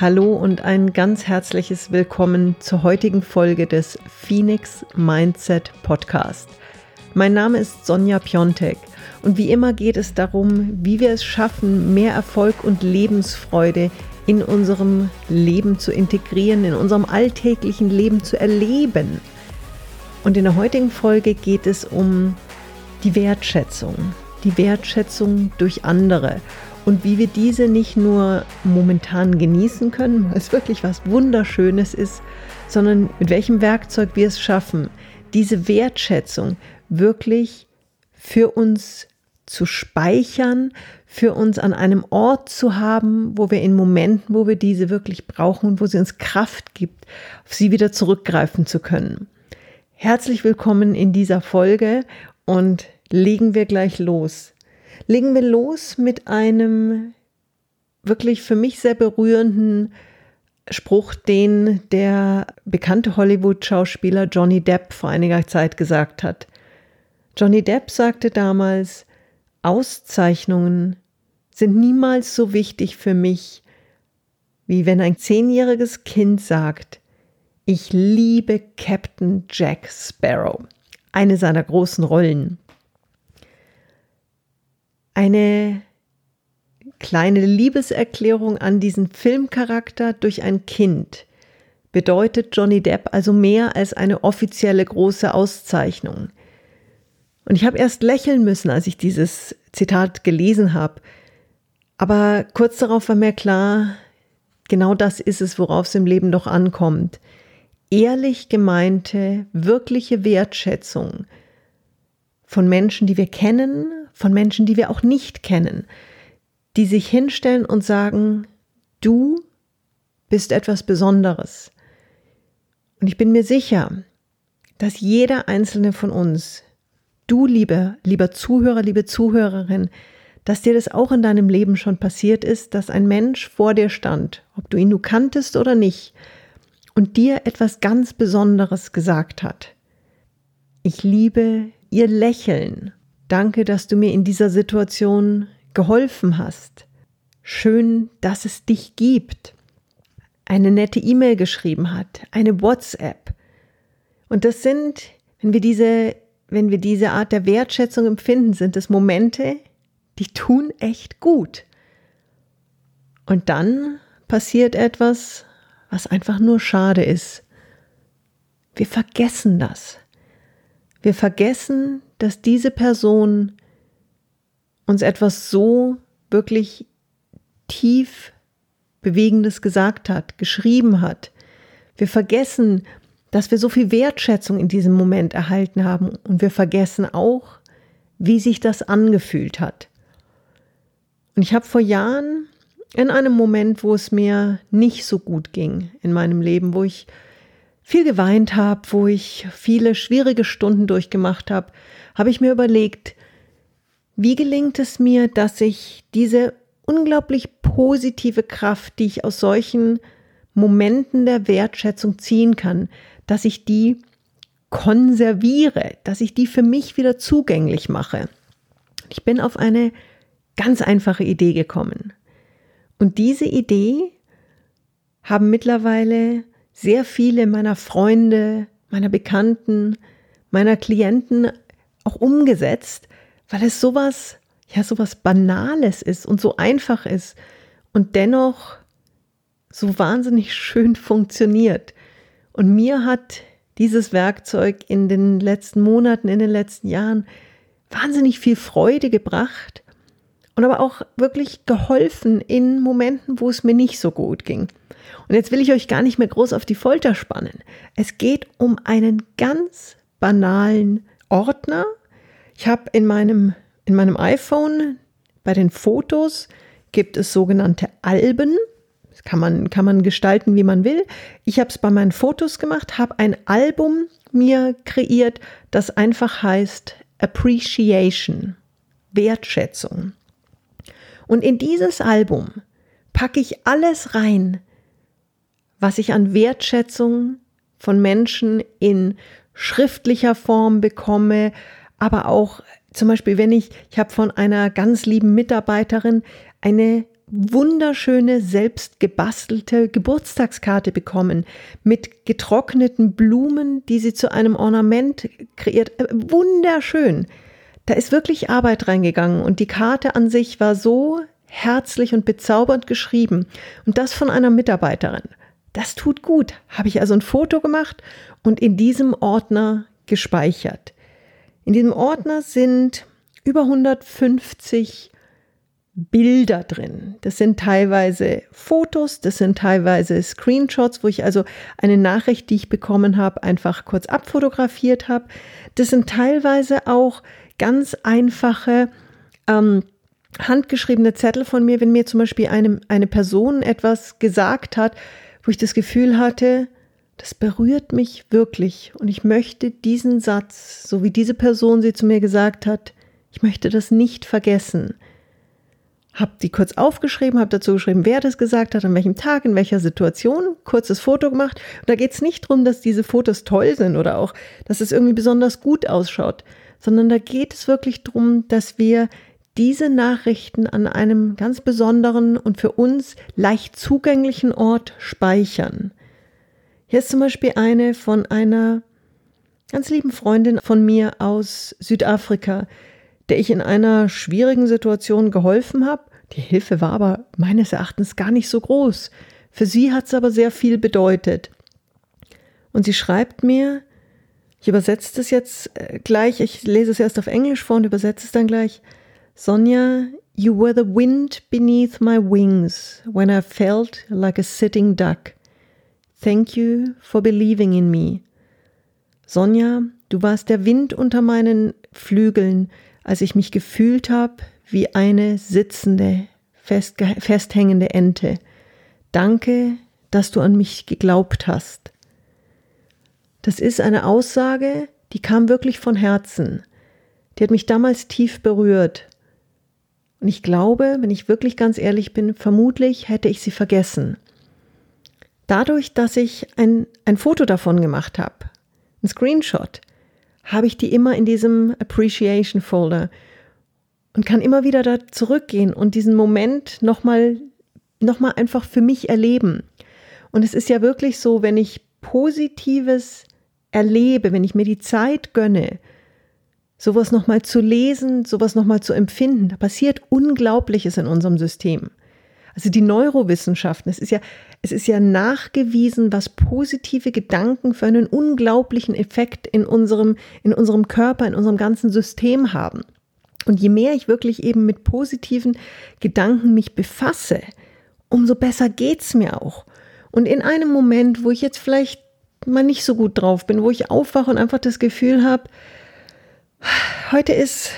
Hallo und ein ganz herzliches Willkommen zur heutigen Folge des Phoenix Mindset Podcast. Mein Name ist Sonja Piontek und wie immer geht es darum, wie wir es schaffen, mehr Erfolg und Lebensfreude in unserem Leben zu integrieren, in unserem alltäglichen Leben zu erleben. Und in der heutigen Folge geht es um die Wertschätzung, die Wertschätzung durch andere und wie wir diese nicht nur momentan genießen können, weil es wirklich was Wunderschönes ist, sondern mit welchem Werkzeug wir es schaffen, diese Wertschätzung wirklich für uns zu speichern, für uns an einem Ort zu haben, wo wir in Momenten, wo wir diese wirklich brauchen und wo sie uns Kraft gibt, auf sie wieder zurückgreifen zu können. Herzlich willkommen in dieser Folge und legen wir gleich los. Legen wir los mit einem wirklich für mich sehr berührenden Spruch, den der bekannte Hollywood-Schauspieler Johnny Depp vor einiger Zeit gesagt hat. Johnny Depp sagte damals, Auszeichnungen sind niemals so wichtig für mich, wie wenn ein zehnjähriges Kind sagt, ich liebe Captain Jack Sparrow, eine seiner großen Rollen. Eine kleine Liebeserklärung an diesen Filmcharakter durch ein Kind bedeutet Johnny Depp also mehr als eine offizielle große Auszeichnung. Und ich habe erst lächeln müssen, als ich dieses Zitat gelesen habe. Aber kurz darauf war mir klar, genau das ist es, worauf es im Leben doch ankommt. Ehrlich gemeinte, wirkliche Wertschätzung von Menschen, die wir kennen, von Menschen, die wir auch nicht kennen, die sich hinstellen und sagen, du bist etwas Besonderes. Und ich bin mir sicher, dass jeder einzelne von uns, du lieber, lieber Zuhörer, liebe Zuhörerin, dass dir das auch in deinem Leben schon passiert ist, dass ein Mensch vor dir stand, ob du ihn nur kanntest oder nicht, und dir etwas ganz Besonderes gesagt hat. Ich liebe ihr Lächeln Danke, dass du mir in dieser Situation geholfen hast. Schön, dass es dich gibt. Eine nette E-Mail geschrieben hat, eine WhatsApp. Und das sind, wenn wir diese, wenn wir diese Art der Wertschätzung empfinden, sind es Momente, die tun echt gut. Und dann passiert etwas, was einfach nur schade ist. Wir vergessen das. Wir vergessen, dass diese Person uns etwas so wirklich tief Bewegendes gesagt hat, geschrieben hat. Wir vergessen, dass wir so viel Wertschätzung in diesem Moment erhalten haben und wir vergessen auch, wie sich das angefühlt hat. Und ich habe vor Jahren in einem Moment, wo es mir nicht so gut ging in meinem Leben, wo ich viel geweint habe, wo ich viele schwierige Stunden durchgemacht habe, habe ich mir überlegt, wie gelingt es mir, dass ich diese unglaublich positive Kraft, die ich aus solchen Momenten der Wertschätzung ziehen kann, dass ich die konserviere, dass ich die für mich wieder zugänglich mache. Ich bin auf eine ganz einfache Idee gekommen. Und diese Idee haben mittlerweile sehr viele meiner Freunde, meiner Bekannten, meiner Klienten auch umgesetzt, weil es sowas, ja, sowas Banales ist und so einfach ist und dennoch so wahnsinnig schön funktioniert. Und mir hat dieses Werkzeug in den letzten Monaten, in den letzten Jahren wahnsinnig viel Freude gebracht und aber auch wirklich geholfen in Momenten, wo es mir nicht so gut ging. Und jetzt will ich euch gar nicht mehr groß auf die Folter spannen. Es geht um einen ganz banalen Ordner. Ich habe in meinem, in meinem iPhone bei den Fotos gibt es sogenannte Alben. Das kann man, kann man gestalten, wie man will. Ich habe es bei meinen Fotos gemacht, habe ein Album mir kreiert, das einfach heißt Appreciation, Wertschätzung. Und in dieses Album packe ich alles rein, was ich an Wertschätzung von Menschen in schriftlicher Form bekomme, aber auch zum Beispiel, wenn ich, ich habe von einer ganz lieben Mitarbeiterin eine wunderschöne, selbst gebastelte Geburtstagskarte bekommen mit getrockneten Blumen, die sie zu einem Ornament kreiert. Äh, wunderschön. Da ist wirklich Arbeit reingegangen und die Karte an sich war so herzlich und bezaubernd geschrieben und das von einer Mitarbeiterin. Das tut gut. Habe ich also ein Foto gemacht und in diesem Ordner gespeichert. In diesem Ordner sind über 150 Bilder drin. Das sind teilweise Fotos, das sind teilweise Screenshots, wo ich also eine Nachricht, die ich bekommen habe, einfach kurz abfotografiert habe. Das sind teilweise auch ganz einfache ähm, handgeschriebene Zettel von mir, wenn mir zum Beispiel eine, eine Person etwas gesagt hat, wo ich das Gefühl hatte, das berührt mich wirklich und ich möchte diesen Satz, so wie diese Person sie zu mir gesagt hat, ich möchte das nicht vergessen. Hab die kurz aufgeschrieben, habe dazu geschrieben, wer das gesagt hat, an welchem Tag, in welcher Situation, kurzes Foto gemacht. Und da geht es nicht darum, dass diese Fotos toll sind oder auch, dass es irgendwie besonders gut ausschaut, sondern da geht es wirklich darum, dass wir diese Nachrichten an einem ganz besonderen und für uns leicht zugänglichen Ort speichern. Hier ist zum Beispiel eine von einer ganz lieben Freundin von mir aus Südafrika, der ich in einer schwierigen Situation geholfen habe. Die Hilfe war aber meines Erachtens gar nicht so groß. Für sie hat es aber sehr viel bedeutet. Und sie schreibt mir, ich übersetze es jetzt äh, gleich, ich lese es erst auf Englisch vor und übersetze es dann gleich. Sonja, you were the wind beneath my wings when I felt like a sitting duck. Thank you for believing in me. Sonja, du warst der Wind unter meinen Flügeln, als ich mich gefühlt habe wie eine sitzende, festhängende Ente. Danke, dass du an mich geglaubt hast. Das ist eine Aussage, die kam wirklich von Herzen. Die hat mich damals tief berührt. Und ich glaube, wenn ich wirklich ganz ehrlich bin, vermutlich hätte ich sie vergessen. Dadurch, dass ich ein, ein Foto davon gemacht habe, ein Screenshot, habe ich die immer in diesem Appreciation Folder und kann immer wieder da zurückgehen und diesen Moment nochmal noch mal einfach für mich erleben. Und es ist ja wirklich so, wenn ich Positives erlebe, wenn ich mir die Zeit gönne, sowas nochmal zu lesen, sowas nochmal zu empfinden, da passiert Unglaubliches in unserem System. Also die Neurowissenschaften, es ist ja, es ist ja nachgewiesen, was positive Gedanken für einen unglaublichen Effekt in unserem, in unserem Körper, in unserem ganzen System haben. Und je mehr ich wirklich eben mit positiven Gedanken mich befasse, umso besser geht's mir auch. Und in einem Moment, wo ich jetzt vielleicht mal nicht so gut drauf bin, wo ich aufwache und einfach das Gefühl habe, heute ist,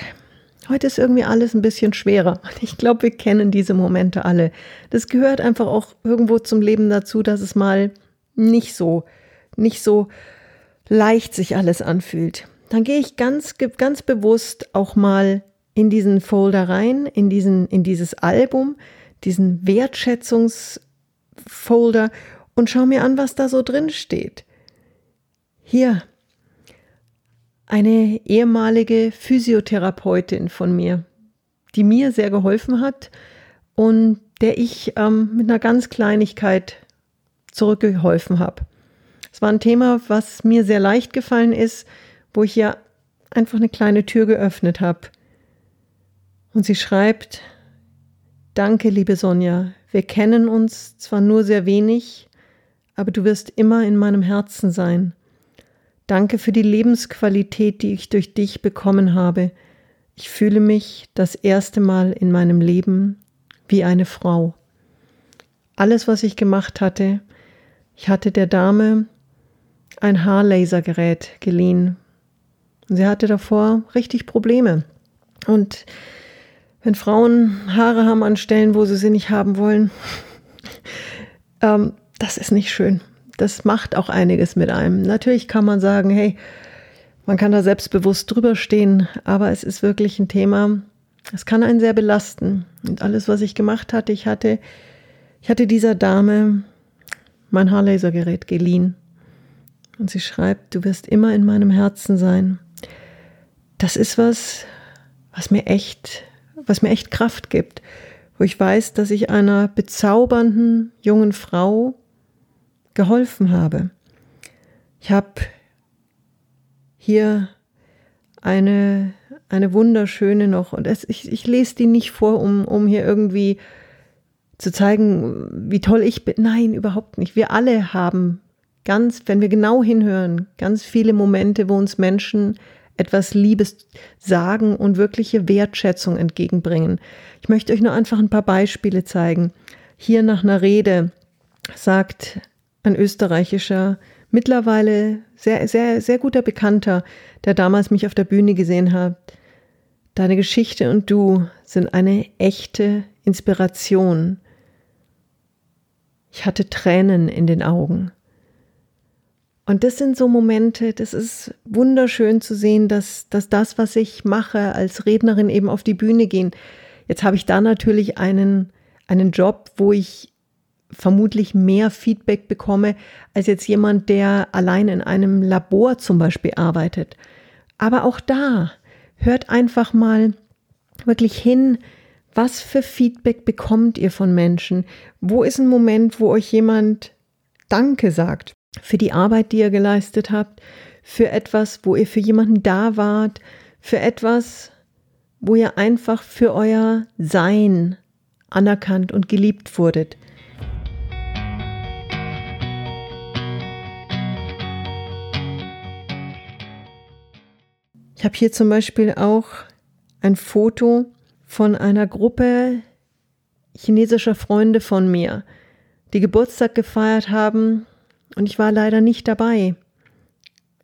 heute ist irgendwie alles ein bisschen schwerer. Ich glaube, wir kennen diese Momente alle. Das gehört einfach auch irgendwo zum Leben dazu, dass es mal nicht so, nicht so leicht sich alles anfühlt. Dann gehe ich ganz, ganz bewusst auch mal in diesen Folder rein, in diesen, in dieses Album, diesen Wertschätzungsfolder und schaue mir an, was da so drin steht. Hier, eine ehemalige Physiotherapeutin von mir, die mir sehr geholfen hat und der ich ähm, mit einer ganz Kleinigkeit zurückgeholfen habe. Es war ein Thema, was mir sehr leicht gefallen ist, wo ich ja einfach eine kleine Tür geöffnet habe. Und sie schreibt, Danke, liebe Sonja, wir kennen uns zwar nur sehr wenig, aber du wirst immer in meinem Herzen sein. Danke für die Lebensqualität, die ich durch dich bekommen habe. Ich fühle mich das erste Mal in meinem Leben wie eine Frau. Alles, was ich gemacht hatte, ich hatte der Dame ein Haarlasergerät geliehen. Sie hatte davor richtig Probleme. Und wenn Frauen Haare haben an Stellen, wo sie sie nicht haben wollen, ähm, das ist nicht schön das macht auch einiges mit einem. Natürlich kann man sagen, hey, man kann da selbstbewusst drüber stehen, aber es ist wirklich ein Thema, es kann einen sehr belasten. Und alles, was ich gemacht hatte, ich hatte, ich hatte dieser Dame mein Haarlasergerät geliehen. Und sie schreibt, du wirst immer in meinem Herzen sein. Das ist was, was mir echt, was mir echt Kraft gibt. Wo ich weiß, dass ich einer bezaubernden jungen Frau geholfen habe. Ich habe hier eine, eine wunderschöne noch, und es, ich, ich lese die nicht vor, um, um hier irgendwie zu zeigen, wie toll ich bin. Nein, überhaupt nicht. Wir alle haben ganz, wenn wir genau hinhören, ganz viele Momente, wo uns Menschen etwas Liebes sagen und wirkliche Wertschätzung entgegenbringen. Ich möchte euch nur einfach ein paar Beispiele zeigen. Hier nach einer Rede sagt ein österreichischer, mittlerweile sehr, sehr, sehr guter Bekannter, der damals mich auf der Bühne gesehen hat, deine Geschichte und du sind eine echte Inspiration. Ich hatte Tränen in den Augen. Und das sind so Momente, das ist wunderschön zu sehen, dass, dass das, was ich mache als Rednerin eben auf die Bühne gehen. Jetzt habe ich da natürlich einen, einen Job, wo ich vermutlich mehr Feedback bekomme als jetzt jemand, der allein in einem Labor zum Beispiel arbeitet. Aber auch da hört einfach mal wirklich hin, was für Feedback bekommt ihr von Menschen? Wo ist ein Moment, wo euch jemand Danke sagt? für die Arbeit, die ihr geleistet habt, für etwas, wo ihr für jemanden da wart, für etwas, wo ihr einfach für euer Sein anerkannt und geliebt wurdet. Ich habe hier zum Beispiel auch ein Foto von einer Gruppe chinesischer Freunde von mir, die Geburtstag gefeiert haben und ich war leider nicht dabei.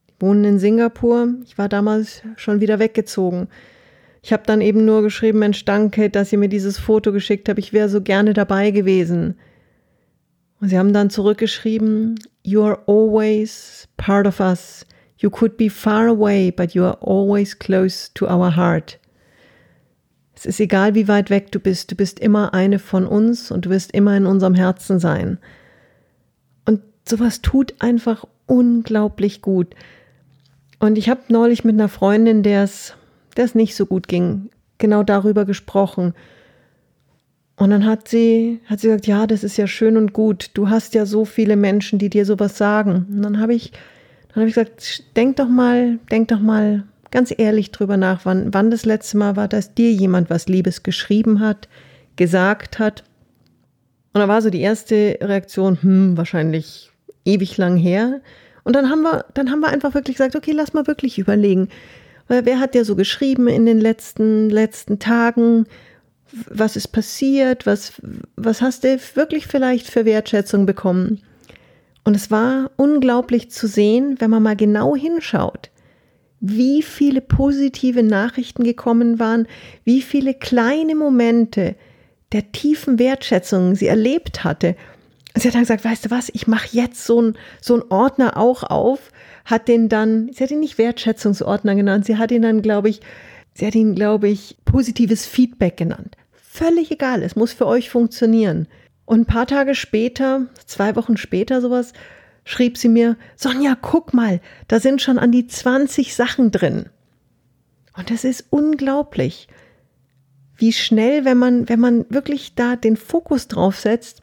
Die wohnen in Singapur. Ich war damals schon wieder weggezogen. Ich habe dann eben nur geschrieben, Mensch, danke, dass ihr mir dieses Foto geschickt habt. Ich wäre so gerne dabei gewesen. Und sie haben dann zurückgeschrieben, You are always part of us. You could be far away, but you are always close to our heart. Es ist egal, wie weit weg du bist, du bist immer eine von uns und du wirst immer in unserem Herzen sein sowas tut einfach unglaublich gut. Und ich habe neulich mit einer Freundin, der es nicht so gut ging, genau darüber gesprochen. Und dann hat sie, hat sie gesagt, ja, das ist ja schön und gut. Du hast ja so viele Menschen, die dir sowas sagen. Und dann habe ich, dann habe ich gesagt, denk doch mal, denk doch mal ganz ehrlich drüber nach, wann, wann das letzte Mal war, dass dir jemand was Liebes geschrieben hat, gesagt hat. Und da war so die erste Reaktion, hm, wahrscheinlich ewig lang her. Und dann haben wir, dann haben wir einfach wirklich gesagt, okay, lass mal wirklich überlegen. Wer hat ja so geschrieben in den letzten, letzten Tagen? Was ist passiert? Was, was hast du wirklich vielleicht für Wertschätzung bekommen? Und es war unglaublich zu sehen, wenn man mal genau hinschaut, wie viele positive Nachrichten gekommen waren, wie viele kleine Momente der tiefen Wertschätzung sie erlebt hatte sie hat dann gesagt, weißt du was, ich mache jetzt so einen so Ordner auch auf, hat den dann, sie hat ihn nicht Wertschätzungsordner genannt, sie hat ihn dann, glaube ich, sie hat ihn, glaube ich, positives Feedback genannt. Völlig egal, es muss für euch funktionieren. Und ein paar Tage später, zwei Wochen später sowas, schrieb sie mir, Sonja, guck mal, da sind schon an die 20 Sachen drin. Und das ist unglaublich, wie schnell, wenn man, wenn man wirklich da den Fokus drauf setzt,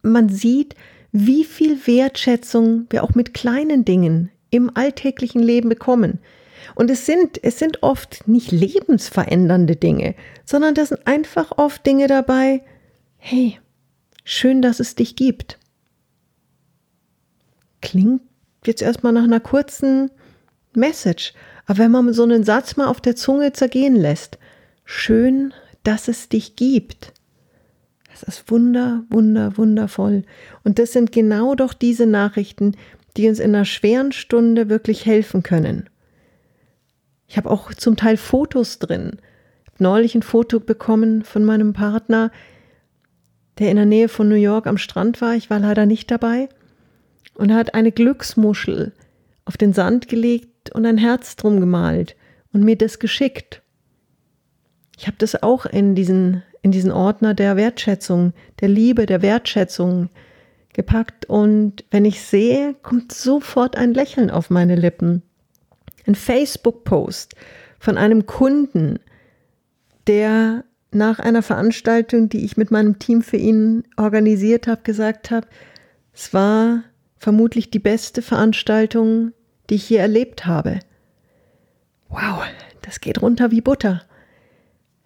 man sieht, wie viel Wertschätzung wir auch mit kleinen Dingen im alltäglichen Leben bekommen. Und es sind, es sind oft nicht lebensverändernde Dinge, sondern da sind einfach oft Dinge dabei, hey, schön, dass es dich gibt. Klingt jetzt erstmal nach einer kurzen Message, aber wenn man so einen Satz mal auf der Zunge zergehen lässt, schön, dass es dich gibt. Das ist wunder, wunder, wundervoll. Und das sind genau doch diese Nachrichten, die uns in einer schweren Stunde wirklich helfen können. Ich habe auch zum Teil Fotos drin. Ich habe neulich ein Foto bekommen von meinem Partner, der in der Nähe von New York am Strand war. Ich war leider nicht dabei. Und hat eine Glücksmuschel auf den Sand gelegt und ein Herz drum gemalt und mir das geschickt. Ich habe das auch in diesen in diesen Ordner der Wertschätzung, der Liebe, der Wertschätzung gepackt und wenn ich sehe, kommt sofort ein Lächeln auf meine Lippen. Ein Facebook-Post von einem Kunden, der nach einer Veranstaltung, die ich mit meinem Team für ihn organisiert habe, gesagt habe, es war vermutlich die beste Veranstaltung, die ich je erlebt habe. Wow, das geht runter wie Butter.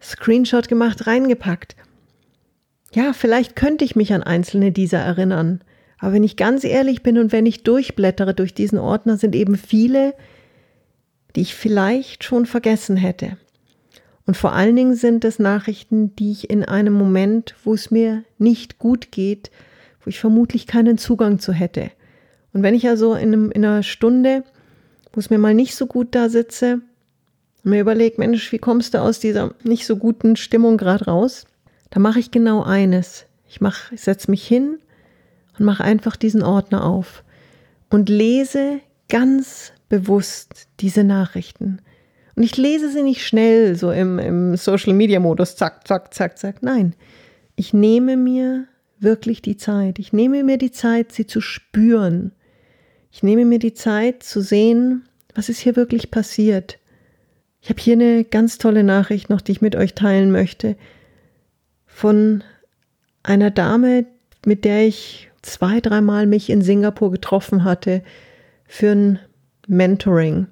Screenshot gemacht, reingepackt. Ja, vielleicht könnte ich mich an einzelne dieser erinnern. Aber wenn ich ganz ehrlich bin und wenn ich durchblättere durch diesen Ordner, sind eben viele, die ich vielleicht schon vergessen hätte. Und vor allen Dingen sind es Nachrichten, die ich in einem Moment, wo es mir nicht gut geht, wo ich vermutlich keinen Zugang zu hätte. Und wenn ich also in, einem, in einer Stunde, wo es mir mal nicht so gut da sitze, mir überlege, Mensch, wie kommst du aus dieser nicht so guten Stimmung gerade raus? Da mache ich genau eines. Ich ich setze mich hin und mache einfach diesen Ordner auf und lese ganz bewusst diese Nachrichten. Und ich lese sie nicht schnell, so im, im Social Media Modus, zack, zack, zack, zack. Nein, ich nehme mir wirklich die Zeit. Ich nehme mir die Zeit, sie zu spüren. Ich nehme mir die Zeit zu sehen, was ist hier wirklich passiert. Ich habe hier eine ganz tolle Nachricht noch, die ich mit euch teilen möchte. Von einer Dame, mit der ich zwei, dreimal mich in Singapur getroffen hatte für ein Mentoring,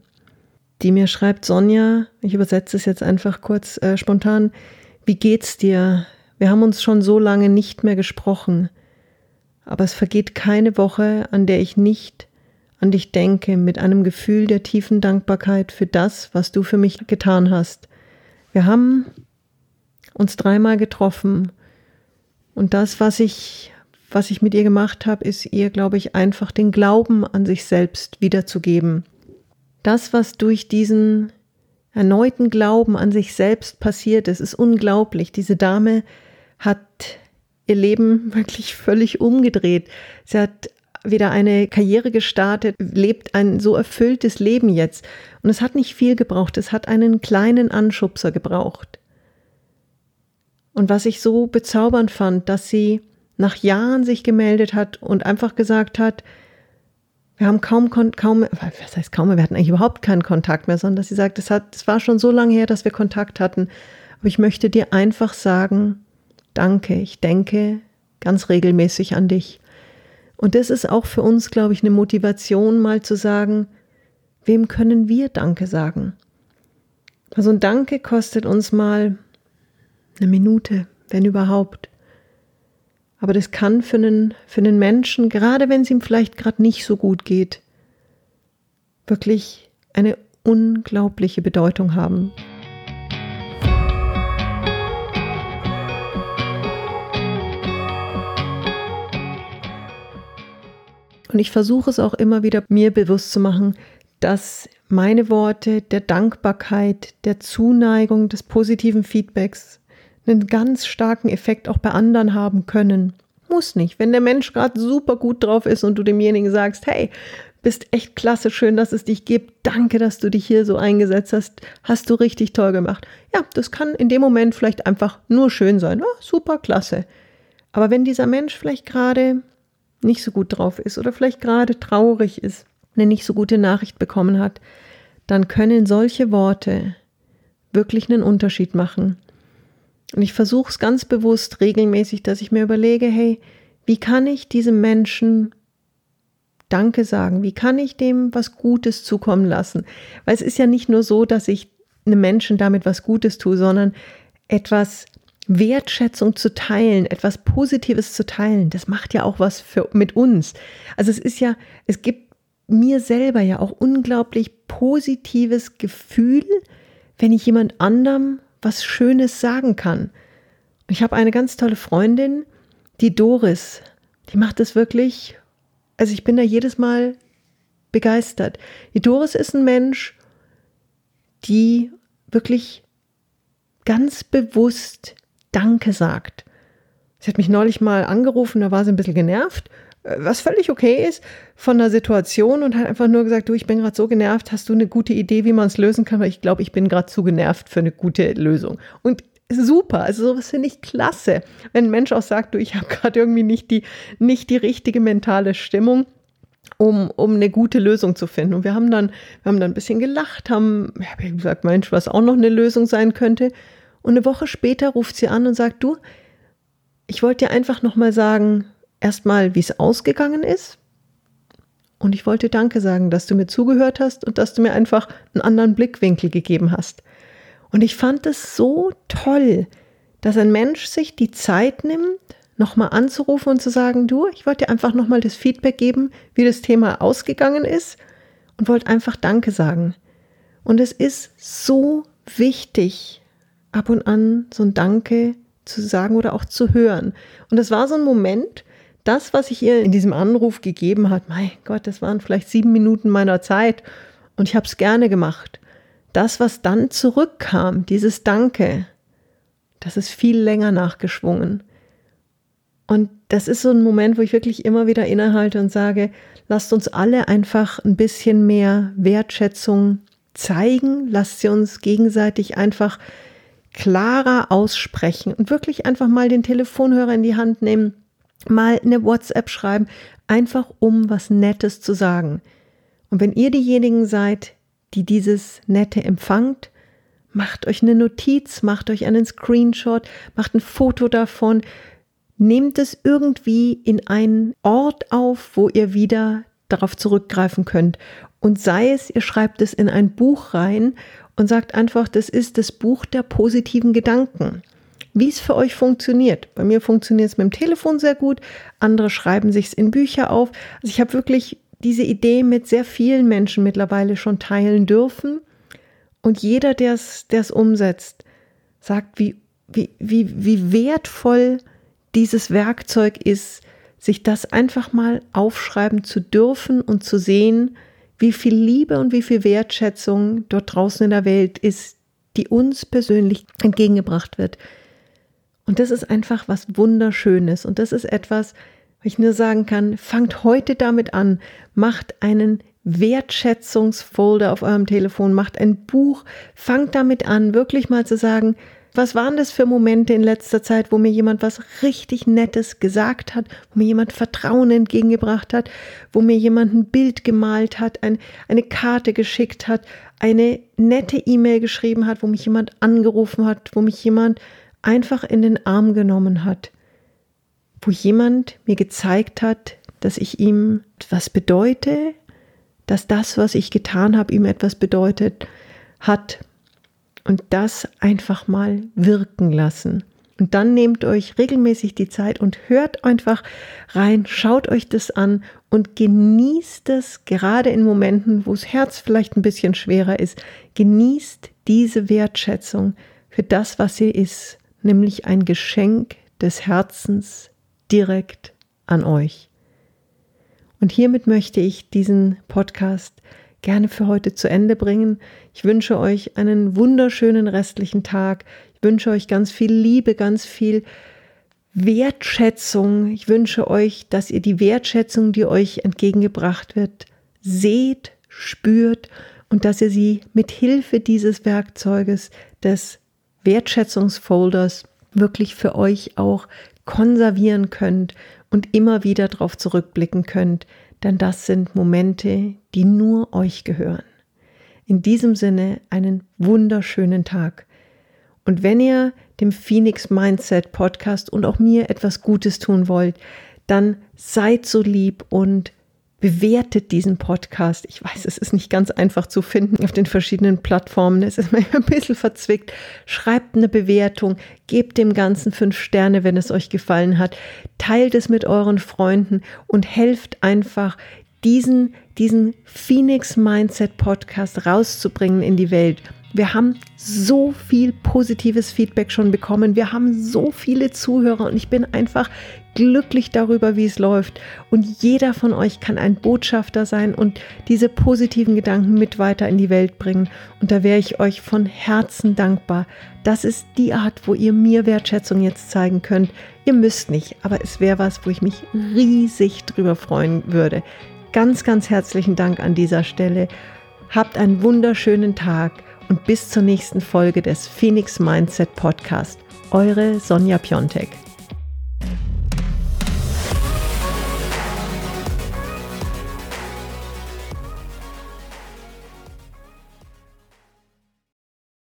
die mir schreibt, Sonja, ich übersetze es jetzt einfach kurz äh, spontan, wie geht's dir? Wir haben uns schon so lange nicht mehr gesprochen, aber es vergeht keine Woche, an der ich nicht an dich denke mit einem Gefühl der tiefen Dankbarkeit für das, was du für mich getan hast. Wir haben uns dreimal getroffen und das, was ich, was ich mit ihr gemacht habe, ist ihr, glaube ich, einfach den Glauben an sich selbst wiederzugeben. Das, was durch diesen erneuten Glauben an sich selbst passiert ist, ist unglaublich. Diese Dame hat ihr Leben wirklich völlig umgedreht. Sie hat wieder eine Karriere gestartet, lebt ein so erfülltes Leben jetzt. Und es hat nicht viel gebraucht, es hat einen kleinen Anschubser gebraucht. Und was ich so bezaubernd fand, dass sie nach Jahren sich gemeldet hat und einfach gesagt hat, wir haben kaum, kaum, was heißt kaum, wir hatten eigentlich überhaupt keinen Kontakt mehr, sondern sie sagt, es hat, es war schon so lange her, dass wir Kontakt hatten. Aber ich möchte dir einfach sagen, danke, ich denke ganz regelmäßig an dich. Und das ist auch für uns, glaube ich, eine Motivation, mal zu sagen, wem können wir Danke sagen? Also ein Danke kostet uns mal eine Minute, wenn überhaupt. Aber das kann für einen, für einen Menschen, gerade wenn es ihm vielleicht gerade nicht so gut geht, wirklich eine unglaubliche Bedeutung haben. Und ich versuche es auch immer wieder mir bewusst zu machen, dass meine Worte der Dankbarkeit, der Zuneigung, des positiven Feedbacks einen ganz starken Effekt auch bei anderen haben können. Muss nicht. Wenn der Mensch gerade super gut drauf ist und du demjenigen sagst, hey, bist echt klasse, schön, dass es dich gibt. Danke, dass du dich hier so eingesetzt hast. Hast du richtig toll gemacht. Ja, das kann in dem Moment vielleicht einfach nur schön sein. Oh, super, klasse. Aber wenn dieser Mensch vielleicht gerade nicht so gut drauf ist oder vielleicht gerade traurig ist, eine nicht so gute Nachricht bekommen hat, dann können solche Worte wirklich einen Unterschied machen. Und ich versuche es ganz bewusst regelmäßig, dass ich mir überlege, hey, wie kann ich diesem Menschen Danke sagen? Wie kann ich dem was Gutes zukommen lassen? Weil es ist ja nicht nur so, dass ich einem Menschen damit was Gutes tue, sondern etwas Wertschätzung zu teilen, etwas Positives zu teilen, das macht ja auch was für, mit uns. Also es ist ja, es gibt mir selber ja auch unglaublich positives Gefühl, wenn ich jemand anderem was Schönes sagen kann. Ich habe eine ganz tolle Freundin, die Doris, die macht es wirklich, also ich bin da jedes Mal begeistert. Die Doris ist ein Mensch, die wirklich ganz bewusst Danke sagt. Sie hat mich neulich mal angerufen, da war sie ein bisschen genervt, was völlig okay ist von der Situation und hat einfach nur gesagt, du, ich bin gerade so genervt, hast du eine gute Idee, wie man es lösen kann? Weil ich glaube, ich bin gerade zu genervt für eine gute Lösung. Und super, also sowas finde ich klasse, wenn ein Mensch auch sagt, du, ich habe gerade irgendwie nicht die, nicht die richtige mentale Stimmung. Um, um eine gute Lösung zu finden. Und wir haben dann, wir haben dann ein bisschen gelacht, haben, habe gesagt, Mensch, was auch noch eine Lösung sein könnte. Und eine Woche später ruft sie an und sagt, du, ich wollte dir einfach nochmal sagen, erstmal, wie es ausgegangen ist. Und ich wollte Danke sagen, dass du mir zugehört hast und dass du mir einfach einen anderen Blickwinkel gegeben hast. Und ich fand es so toll, dass ein Mensch sich die Zeit nimmt, nochmal anzurufen und zu sagen, du, ich wollte dir einfach nochmal das Feedback geben, wie das Thema ausgegangen ist und wollte einfach Danke sagen. Und es ist so wichtig, ab und an so ein Danke zu sagen oder auch zu hören. Und es war so ein Moment, das, was ich ihr in diesem Anruf gegeben hat, mein Gott, das waren vielleicht sieben Minuten meiner Zeit und ich habe es gerne gemacht. Das, was dann zurückkam, dieses Danke, das ist viel länger nachgeschwungen. Und das ist so ein Moment, wo ich wirklich immer wieder innehalte und sage, lasst uns alle einfach ein bisschen mehr Wertschätzung zeigen, lasst sie uns gegenseitig einfach klarer aussprechen und wirklich einfach mal den Telefonhörer in die Hand nehmen, mal eine WhatsApp schreiben, einfach um was Nettes zu sagen. Und wenn ihr diejenigen seid, die dieses Nette empfangt, macht euch eine Notiz, macht euch einen Screenshot, macht ein Foto davon, Nehmt es irgendwie in einen Ort auf, wo ihr wieder darauf zurückgreifen könnt. Und sei es, ihr schreibt es in ein Buch rein und sagt einfach, das ist das Buch der positiven Gedanken. Wie es für euch funktioniert. Bei mir funktioniert es mit dem Telefon sehr gut, andere schreiben sich es in Bücher auf. Also ich habe wirklich diese Idee mit sehr vielen Menschen mittlerweile schon teilen dürfen. Und jeder, der es umsetzt, sagt, wie, wie, wie, wie wertvoll dieses Werkzeug ist, sich das einfach mal aufschreiben zu dürfen und zu sehen, wie viel Liebe und wie viel Wertschätzung dort draußen in der Welt ist, die uns persönlich entgegengebracht wird. Und das ist einfach was Wunderschönes. Und das ist etwas, wo ich nur sagen kann, fangt heute damit an, macht einen Wertschätzungsfolder auf eurem Telefon, macht ein Buch, fangt damit an, wirklich mal zu sagen, was waren das für Momente in letzter Zeit, wo mir jemand was richtig Nettes gesagt hat, wo mir jemand Vertrauen entgegengebracht hat, wo mir jemand ein Bild gemalt hat, ein, eine Karte geschickt hat, eine nette E-Mail geschrieben hat, wo mich jemand angerufen hat, wo mich jemand einfach in den Arm genommen hat, wo jemand mir gezeigt hat, dass ich ihm etwas bedeute, dass das, was ich getan habe, ihm etwas bedeutet hat und das einfach mal wirken lassen. Und dann nehmt euch regelmäßig die Zeit und hört einfach rein, schaut euch das an und genießt es, gerade in Momenten, wo das Herz vielleicht ein bisschen schwerer ist, genießt diese Wertschätzung für das, was sie ist, nämlich ein Geschenk des Herzens direkt an euch. Und hiermit möchte ich diesen Podcast gerne für heute zu Ende bringen. Ich wünsche euch einen wunderschönen restlichen Tag. Ich wünsche euch ganz viel Liebe, ganz viel Wertschätzung. Ich wünsche euch, dass ihr die Wertschätzung, die euch entgegengebracht wird, seht, spürt und dass ihr sie mit Hilfe dieses Werkzeuges des Wertschätzungsfolders wirklich für euch auch konservieren könnt und immer wieder darauf zurückblicken könnt, denn das sind Momente, die nur euch gehören. In diesem Sinne einen wunderschönen Tag. Und wenn ihr dem Phoenix Mindset Podcast und auch mir etwas Gutes tun wollt, dann seid so lieb und bewertet diesen Podcast. Ich weiß, es ist nicht ganz einfach zu finden auf den verschiedenen Plattformen. Es ist manchmal ein bisschen verzwickt. Schreibt eine Bewertung, gebt dem Ganzen fünf Sterne, wenn es euch gefallen hat. Teilt es mit euren Freunden und helft einfach, diesen, diesen Phoenix Mindset Podcast rauszubringen in die Welt. Wir haben so viel positives Feedback schon bekommen. Wir haben so viele Zuhörer und ich bin einfach glücklich darüber, wie es läuft. Und jeder von euch kann ein Botschafter sein und diese positiven Gedanken mit weiter in die Welt bringen. Und da wäre ich euch von Herzen dankbar. Das ist die Art, wo ihr mir Wertschätzung jetzt zeigen könnt. Ihr müsst nicht, aber es wäre was, wo ich mich riesig drüber freuen würde. Ganz, ganz herzlichen Dank an dieser Stelle. Habt einen wunderschönen Tag und bis zur nächsten Folge des Phoenix Mindset Podcast. Eure Sonja Piontek.